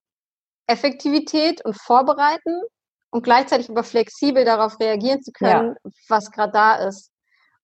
[SPEAKER 1] Effektivität und Vorbereiten und gleichzeitig aber flexibel darauf reagieren zu können, ja. was gerade da ist.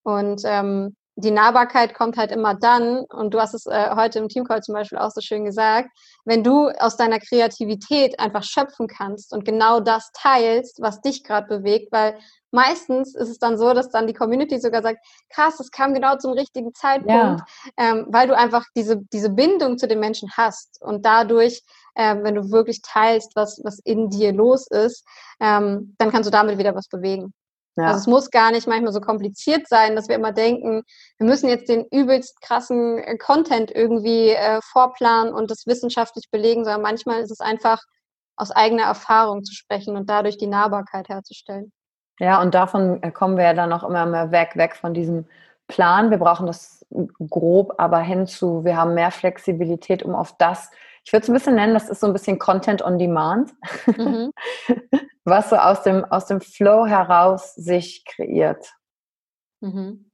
[SPEAKER 1] Und ähm, die Nahbarkeit kommt halt immer dann, und du hast es äh, heute im Teamcall zum Beispiel auch so schön gesagt, wenn du aus deiner Kreativität einfach schöpfen kannst und genau das teilst, was dich gerade bewegt, weil meistens ist es dann so, dass dann die Community sogar sagt, krass, das kam genau zum richtigen Zeitpunkt, ja. ähm, weil du einfach diese, diese Bindung zu den Menschen hast und dadurch, äh, wenn du wirklich teilst, was, was in dir los ist, ähm, dann kannst du damit wieder was bewegen. Ja. Also es muss gar nicht manchmal so kompliziert sein, dass wir immer denken, wir müssen jetzt den übelst krassen äh, Content irgendwie äh, vorplanen und das wissenschaftlich belegen, sondern manchmal ist es einfach aus eigener Erfahrung zu sprechen und dadurch die Nahbarkeit herzustellen.
[SPEAKER 2] Ja, und davon äh, kommen wir ja dann auch immer mehr weg, weg von diesem Plan. Wir brauchen das grob, aber hinzu, wir haben mehr Flexibilität, um auf das, ich würde es ein bisschen nennen, das ist so ein bisschen Content on Demand. Mhm. *laughs* was so aus dem, aus dem Flow heraus sich kreiert.
[SPEAKER 1] Mhm.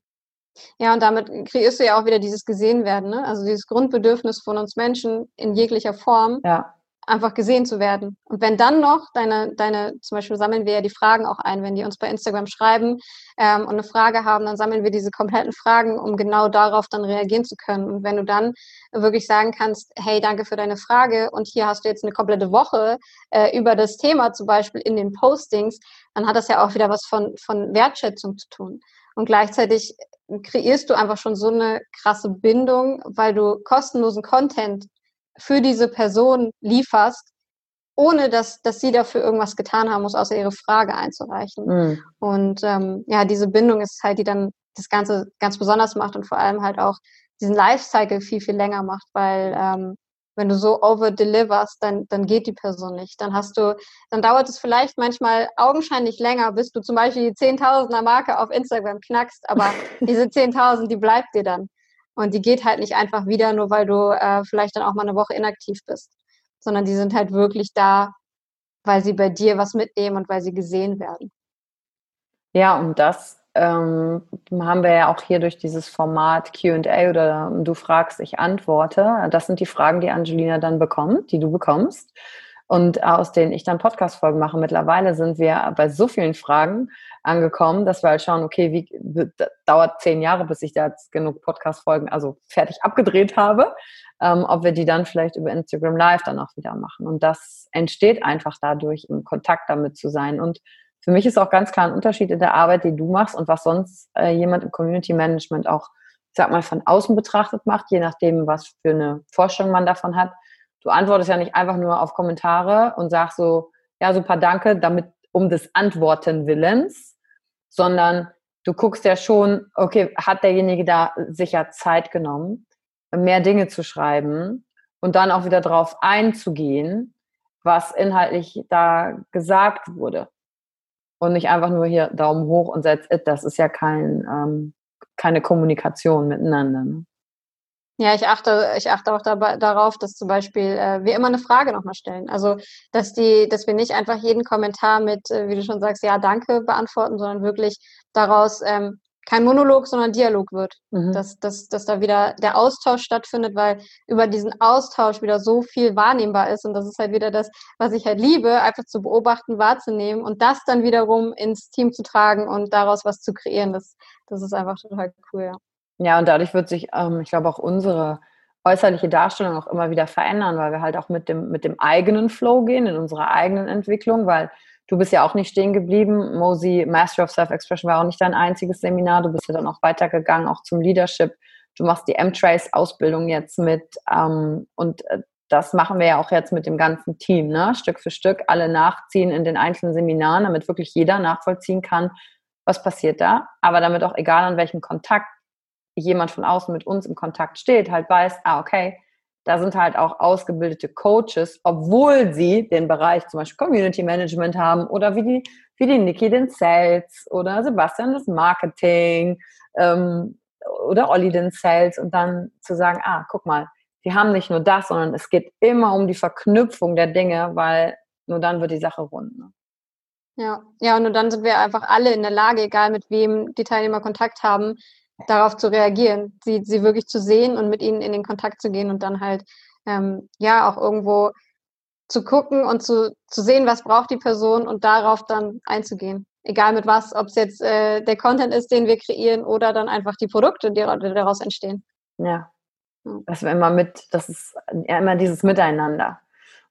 [SPEAKER 1] Ja, und damit kreierst du ja auch wieder dieses Gesehenwerden, ne? also dieses Grundbedürfnis von uns Menschen in jeglicher Form.
[SPEAKER 2] Ja.
[SPEAKER 1] Einfach gesehen zu werden. Und wenn dann noch deine, deine, zum Beispiel sammeln wir ja die Fragen auch ein, wenn die uns bei Instagram schreiben ähm, und eine Frage haben, dann sammeln wir diese kompletten Fragen, um genau darauf dann reagieren zu können. Und wenn du dann wirklich sagen kannst, hey, danke für deine Frage und hier hast du jetzt eine komplette Woche äh, über das Thema zum Beispiel in den Postings, dann hat das ja auch wieder was von, von Wertschätzung zu tun. Und gleichzeitig kreierst du einfach schon so eine krasse Bindung, weil du kostenlosen Content für diese Person lieferst, ohne dass, dass sie dafür irgendwas getan haben muss, außer ihre Frage einzureichen. Mhm. Und ähm, ja, diese Bindung ist halt, die dann das Ganze ganz besonders macht und vor allem halt auch diesen Lifecycle viel, viel länger macht, weil ähm, wenn du so over-deliverst, dann, dann geht die Person nicht. Dann hast du, dann dauert es vielleicht manchmal augenscheinlich länger, bis du zum Beispiel die 10.000er Marke auf Instagram knackst, aber *laughs* diese 10.000, die bleibt dir dann. Und die geht halt nicht einfach wieder, nur weil du äh, vielleicht dann auch mal eine Woche inaktiv bist, sondern die sind halt wirklich da, weil sie bei dir was mitnehmen und weil sie gesehen werden.
[SPEAKER 2] Ja, und das ähm, haben wir ja auch hier durch dieses Format QA oder du fragst, ich antworte. Das sind die Fragen, die Angelina dann bekommt, die du bekommst und aus denen ich dann Podcast-Folgen mache. Mittlerweile sind wir bei so vielen Fragen angekommen, dass wir halt schauen, okay, wie dauert zehn Jahre, bis ich da jetzt genug Podcast-Folgen, also fertig abgedreht habe, ähm, ob wir die dann vielleicht über Instagram Live dann auch wieder machen. Und das entsteht einfach dadurch, im Kontakt damit zu sein. Und für mich ist auch ganz klar ein Unterschied in der Arbeit, die du machst und was sonst äh, jemand im Community Management auch, ich sag mal, von außen betrachtet macht, je nachdem, was für eine Vorstellung man davon hat du antwortest ja nicht einfach nur auf Kommentare und sagst so, ja, super, danke, damit um des Antworten Willens, sondern du guckst ja schon, okay, hat derjenige da sicher Zeit genommen, mehr Dinge zu schreiben und dann auch wieder drauf einzugehen, was inhaltlich da gesagt wurde. Und nicht einfach nur hier Daumen hoch und setz it. Das ist ja kein, ähm, keine Kommunikation miteinander. Ne?
[SPEAKER 1] Ja, ich achte, ich achte auch dabei, darauf, dass zum Beispiel äh, wir immer eine Frage nochmal stellen. Also, dass die, dass wir nicht einfach jeden Kommentar mit, äh, wie du schon sagst, ja, danke beantworten, sondern wirklich daraus ähm, kein Monolog, sondern Dialog wird. Mhm. Dass, dass, dass da wieder der Austausch stattfindet, weil über diesen Austausch wieder so viel wahrnehmbar ist. Und das ist halt wieder das, was ich halt liebe, einfach zu beobachten, wahrzunehmen und das dann wiederum ins Team zu tragen und daraus was zu kreieren. Das, das ist einfach total cool, ja.
[SPEAKER 2] Ja, und dadurch wird sich, ähm, ich glaube, auch unsere äußerliche Darstellung auch immer wieder verändern, weil wir halt auch mit dem, mit dem eigenen Flow gehen, in unserer eigenen Entwicklung, weil du bist ja auch nicht stehen geblieben. Mosi, Master of Self-Expression war auch nicht dein einziges Seminar. Du bist ja dann auch weitergegangen, auch zum Leadership. Du machst die M-Trace-Ausbildung jetzt mit ähm, und äh, das machen wir ja auch jetzt mit dem ganzen Team, ne? Stück für Stück, alle nachziehen in den einzelnen Seminaren, damit wirklich jeder nachvollziehen kann, was passiert da. Aber damit auch egal an welchem Kontakt jemand von außen mit uns im Kontakt steht, halt weiß, ah, okay, da sind halt auch ausgebildete Coaches, obwohl sie den Bereich zum Beispiel Community Management haben oder wie die, wie die Niki den Sales oder Sebastian das Marketing ähm, oder Olli den Sales und dann zu sagen, ah, guck mal, die haben nicht nur das, sondern es geht immer um die Verknüpfung der Dinge, weil nur dann wird die Sache rund. Ne?
[SPEAKER 1] Ja, ja, und dann sind wir einfach alle in der Lage, egal mit wem die Teilnehmer Kontakt haben, darauf zu reagieren, sie, sie wirklich zu sehen und mit ihnen in den Kontakt zu gehen und dann halt ähm, ja auch irgendwo zu gucken und zu, zu sehen, was braucht die Person und darauf dann einzugehen. Egal mit was, ob es jetzt äh, der Content ist, den wir kreieren oder dann einfach die Produkte, die daraus entstehen.
[SPEAKER 2] Ja. Das immer mit, das ist ja immer dieses Miteinander.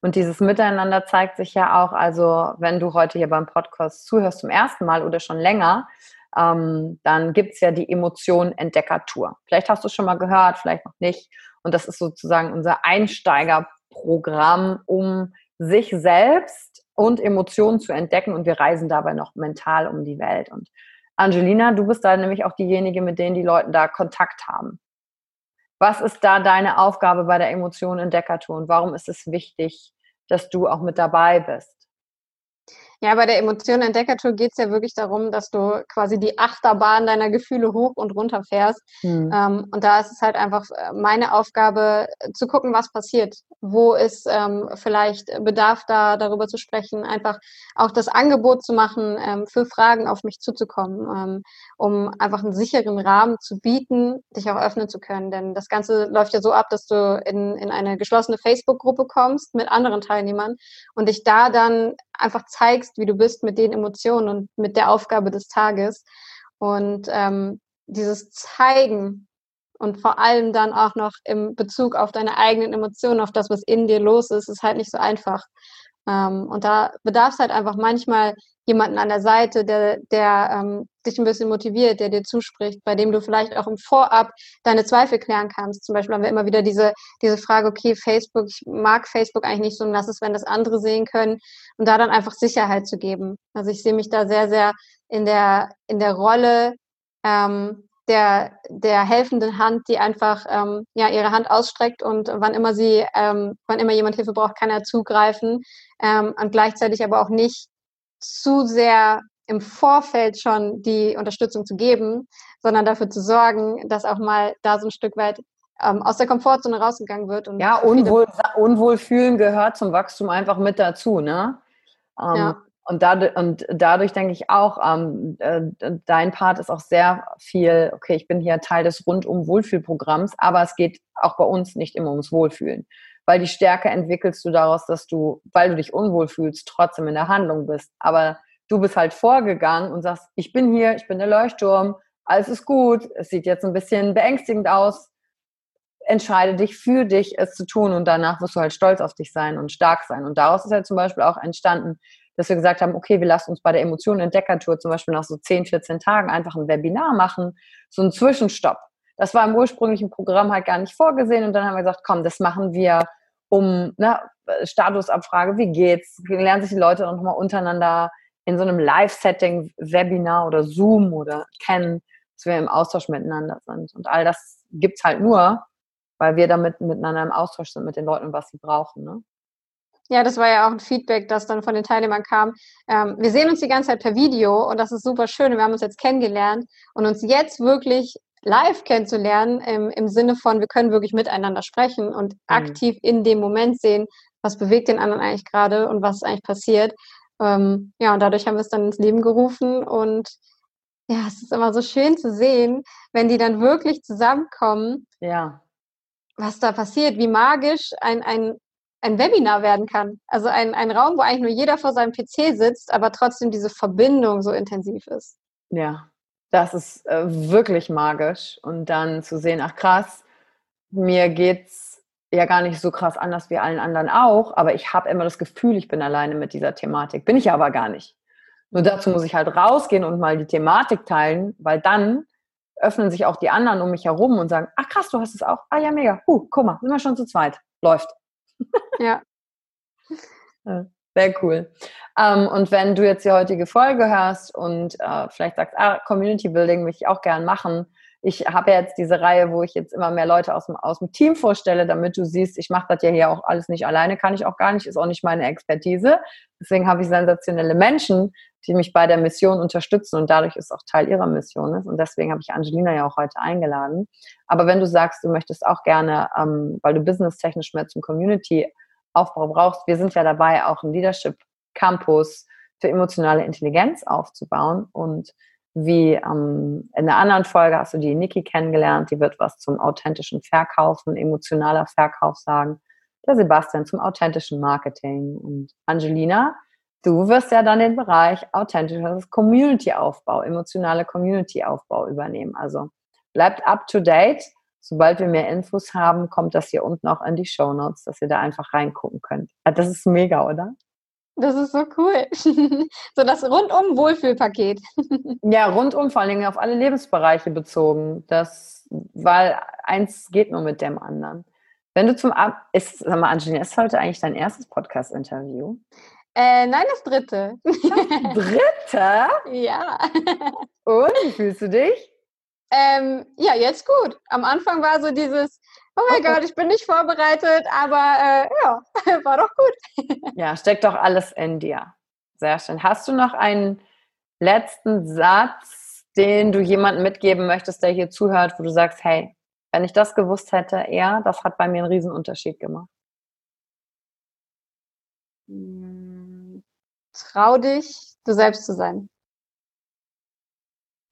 [SPEAKER 2] Und dieses Miteinander zeigt sich ja auch, also wenn du heute hier beim Podcast zuhörst zum ersten Mal oder schon länger, ähm, dann gibt es ja die Emotion Entdeckertour. Vielleicht hast du es schon mal gehört, vielleicht noch nicht. Und das ist sozusagen unser Einsteigerprogramm, um sich selbst und Emotionen zu entdecken. Und wir reisen dabei noch mental um die Welt. Und Angelina, du bist da nämlich auch diejenige, mit denen die Leute da Kontakt haben. Was ist da deine Aufgabe bei der Emotion Entdeckertour und warum ist es wichtig, dass du auch mit dabei bist?
[SPEAKER 1] Ja, bei der Emotionen-Entdecker-Tour geht es ja wirklich darum, dass du quasi die Achterbahn deiner Gefühle hoch und runter fährst. Mhm. Ähm, und da ist es halt einfach äh, meine Aufgabe, äh, zu gucken, was passiert. Wo ist ähm, vielleicht Bedarf da, darüber zu sprechen, einfach auch das Angebot zu machen, ähm, für Fragen auf mich zuzukommen, ähm, um einfach einen sicheren Rahmen zu bieten, dich auch öffnen zu können. Denn das Ganze läuft ja so ab, dass du in, in eine geschlossene Facebook-Gruppe kommst mit anderen Teilnehmern und dich da dann einfach zeigst, wie du bist mit den Emotionen und mit der Aufgabe des Tages. Und ähm, dieses Zeigen und vor allem dann auch noch im Bezug auf deine eigenen Emotionen, auf das, was in dir los ist, ist halt nicht so einfach. Ähm, und da bedarf es halt einfach manchmal jemanden an der Seite, der, der ähm, dich ein bisschen motiviert, der dir zuspricht, bei dem du vielleicht auch im Vorab deine Zweifel klären kannst. Zum Beispiel haben wir immer wieder diese, diese Frage, okay, Facebook, ich mag Facebook eigentlich nicht so und lass es, wenn das andere sehen können und da dann einfach Sicherheit zu geben. Also ich sehe mich da sehr, sehr in der, in der Rolle ähm, der, der helfenden Hand, die einfach ähm, ja, ihre Hand ausstreckt und wann immer sie, ähm, wann immer jemand Hilfe braucht, kann er zugreifen ähm, und gleichzeitig aber auch nicht zu sehr im Vorfeld schon die Unterstützung zu geben, sondern dafür zu sorgen, dass auch mal da so ein Stück weit ähm, aus der Komfortzone rausgegangen wird.
[SPEAKER 2] Und ja, Unwohl, Unwohlfühlen gehört zum Wachstum einfach mit dazu, ne? Ähm, ja. Und, dadurch, und dadurch denke ich auch, ähm, äh, dein Part ist auch sehr viel, okay, ich bin hier Teil des Rundum-Wohlfühlprogramms, aber es geht auch bei uns nicht immer ums Wohlfühlen. Weil die Stärke entwickelst du daraus, dass du, weil du dich unwohl fühlst, trotzdem in der Handlung bist. Aber du bist halt vorgegangen und sagst, ich bin hier, ich bin der Leuchtturm, alles ist gut, es sieht jetzt ein bisschen beängstigend aus, entscheide dich für dich, es zu tun und danach wirst du halt stolz auf dich sein und stark sein. Und daraus ist halt zum Beispiel auch entstanden, dass wir gesagt haben, okay, wir lassen uns bei der Emotionen-Entdeckertour zum Beispiel nach so 10, 14 Tagen einfach ein Webinar machen, so ein Zwischenstopp. Das war im ursprünglichen Programm halt gar nicht vorgesehen und dann haben wir gesagt, komm, das machen wir um ne, Statusabfrage, wie geht's? Lernen sich die Leute auch nochmal untereinander in so einem Live-Setting, Webinar oder Zoom oder kennen, dass wir im Austausch miteinander sind. Und all das gibt es halt nur, weil wir damit miteinander im Austausch sind mit den Leuten, was sie brauchen. Ne?
[SPEAKER 1] Ja, das war ja auch ein Feedback, das dann von den Teilnehmern kam. Ähm, wir sehen uns die ganze Zeit per Video und das ist super schön. Wir haben uns jetzt kennengelernt und uns jetzt wirklich live kennenzulernen im, im Sinne von, wir können wirklich miteinander sprechen und mhm. aktiv in dem Moment sehen, was bewegt den anderen eigentlich gerade und was eigentlich passiert. Ähm, ja, und dadurch haben wir es dann ins Leben gerufen und ja, es ist immer so schön zu sehen, wenn die dann wirklich zusammenkommen.
[SPEAKER 2] Ja.
[SPEAKER 1] Was da passiert, wie magisch ein, ein, ein Webinar werden kann. Also ein, ein Raum, wo eigentlich nur jeder vor seinem PC sitzt, aber trotzdem diese Verbindung so intensiv ist.
[SPEAKER 2] Ja, das ist äh, wirklich magisch. Und dann zu sehen, ach krass, mir geht's ja gar nicht so krass anders wie allen anderen auch, aber ich habe immer das Gefühl, ich bin alleine mit dieser Thematik. Bin ich aber gar nicht. Nur dazu muss ich halt rausgehen und mal die Thematik teilen, weil dann öffnen sich auch die anderen um mich herum und sagen, ach krass, du hast es auch. Ah ja, mega. Huh, guck mal, sind wir schon zu zweit. Läuft.
[SPEAKER 1] Ja.
[SPEAKER 2] Sehr cool. Ähm, und wenn du jetzt die heutige Folge hörst und äh, vielleicht sagst, ah, Community Building möchte ich auch gern machen, ich habe ja jetzt diese Reihe, wo ich jetzt immer mehr Leute aus dem, aus dem Team vorstelle, damit du siehst, ich mache das ja hier auch alles nicht alleine, kann ich auch gar nicht, ist auch nicht meine Expertise. Deswegen habe ich sensationelle Menschen, die mich bei der Mission unterstützen und dadurch ist auch Teil ihrer Mission. Ist. Und deswegen habe ich Angelina ja auch heute eingeladen. Aber wenn du sagst, du möchtest auch gerne, ähm, weil du businesstechnisch mehr zum Community-Aufbau brauchst, wir sind ja dabei, auch einen Leadership Campus für emotionale Intelligenz aufzubauen und wie ähm, in einer anderen Folge hast du die Niki kennengelernt, die wird was zum authentischen Verkaufen, emotionaler Verkauf sagen. Der Sebastian zum authentischen Marketing und Angelina, du wirst ja dann den Bereich authentisches Community-Aufbau, emotionale Community-Aufbau übernehmen. Also bleibt up to date. Sobald wir mehr Infos haben, kommt das hier unten auch in die Show Notes, dass ihr da einfach reingucken könnt. Ah, das ist mega, oder?
[SPEAKER 1] Das ist so cool. *laughs* so das rundum Wohlfühlpaket. *laughs*
[SPEAKER 2] ja, rundum, vor allen Dingen auf alle Lebensbereiche bezogen. Das, weil eins geht nur mit dem anderen. Wenn du zum Ab ist, sag mal, Angelina, ist heute eigentlich dein erstes Podcast-Interview?
[SPEAKER 1] Äh, nein, das dritte. Das
[SPEAKER 2] dritte? *laughs*
[SPEAKER 1] ja.
[SPEAKER 2] Und wie fühlst du dich?
[SPEAKER 1] Ähm, ja, jetzt gut. Am Anfang war so dieses, oh mein okay. Gott, ich bin nicht vorbereitet, aber äh, ja, *laughs* war doch gut. *laughs*
[SPEAKER 2] ja, steckt doch alles in dir. Sehr schön. Hast du noch einen letzten Satz, den du jemandem mitgeben möchtest, der hier zuhört, wo du sagst, hey, wenn ich das gewusst hätte, er, das hat bei mir einen riesen Unterschied gemacht?
[SPEAKER 1] Hm, trau dich, du selbst zu sein.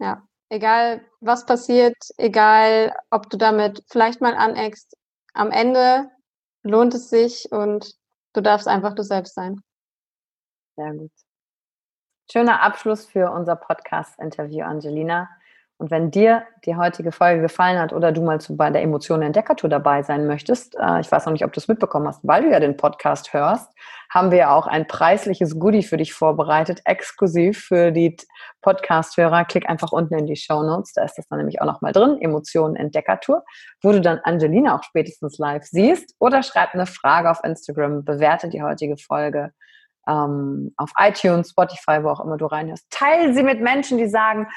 [SPEAKER 1] Ja, egal was passiert, egal ob du damit vielleicht mal aneckst, am Ende lohnt es sich und du darfst einfach du selbst sein.
[SPEAKER 2] Sehr gut. Schöner Abschluss für unser Podcast-Interview, Angelina. Und wenn dir die heutige Folge gefallen hat oder du mal zu, bei der Emotionen Entdeckertour dabei sein möchtest, äh, ich weiß noch nicht, ob du es mitbekommen hast, weil du ja den Podcast hörst, haben wir auch ein preisliches Goodie für dich vorbereitet, exklusiv für die Podcast-Hörer. Klick einfach unten in die Show Notes, da ist das dann nämlich auch nochmal drin, Emotionen Entdeckertour, wo du dann Angelina auch spätestens live siehst oder schreib eine Frage auf Instagram, bewerte die heutige Folge ähm, auf iTunes, Spotify, wo auch immer du reinhörst. Teil sie mit Menschen, die sagen,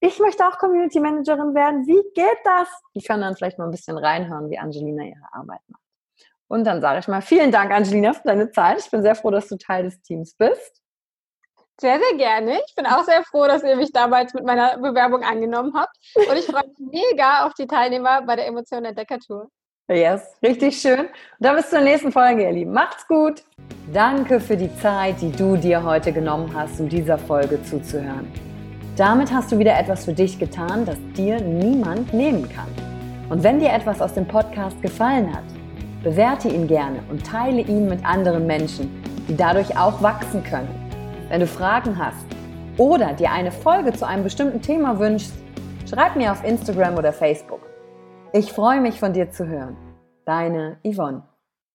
[SPEAKER 2] ich möchte auch Community Managerin werden. Wie geht das? Die können dann vielleicht mal ein bisschen reinhören, wie Angelina ihre Arbeit macht. Und dann sage ich mal vielen Dank, Angelina, für deine Zeit. Ich bin sehr froh, dass du Teil des Teams bist.
[SPEAKER 1] Sehr, sehr gerne. Ich bin auch sehr froh, dass ihr mich damals mit meiner Bewerbung angenommen habt. Und ich freue mich mega auf die Teilnehmer bei der Emotionen Entdecker Tour.
[SPEAKER 2] Yes, richtig schön. Und dann bis zur nächsten Folge, ihr Lieben. Macht's gut. Danke für die Zeit, die du dir heute genommen hast, um dieser Folge zuzuhören. Damit hast du wieder etwas für dich getan, das dir niemand nehmen kann. Und wenn dir etwas aus dem Podcast gefallen hat, bewerte ihn gerne und teile ihn mit anderen Menschen, die dadurch auch wachsen können. Wenn du Fragen hast oder dir eine Folge zu einem bestimmten Thema wünschst, schreib mir auf Instagram oder Facebook. Ich freue mich von dir zu hören. Deine Yvonne.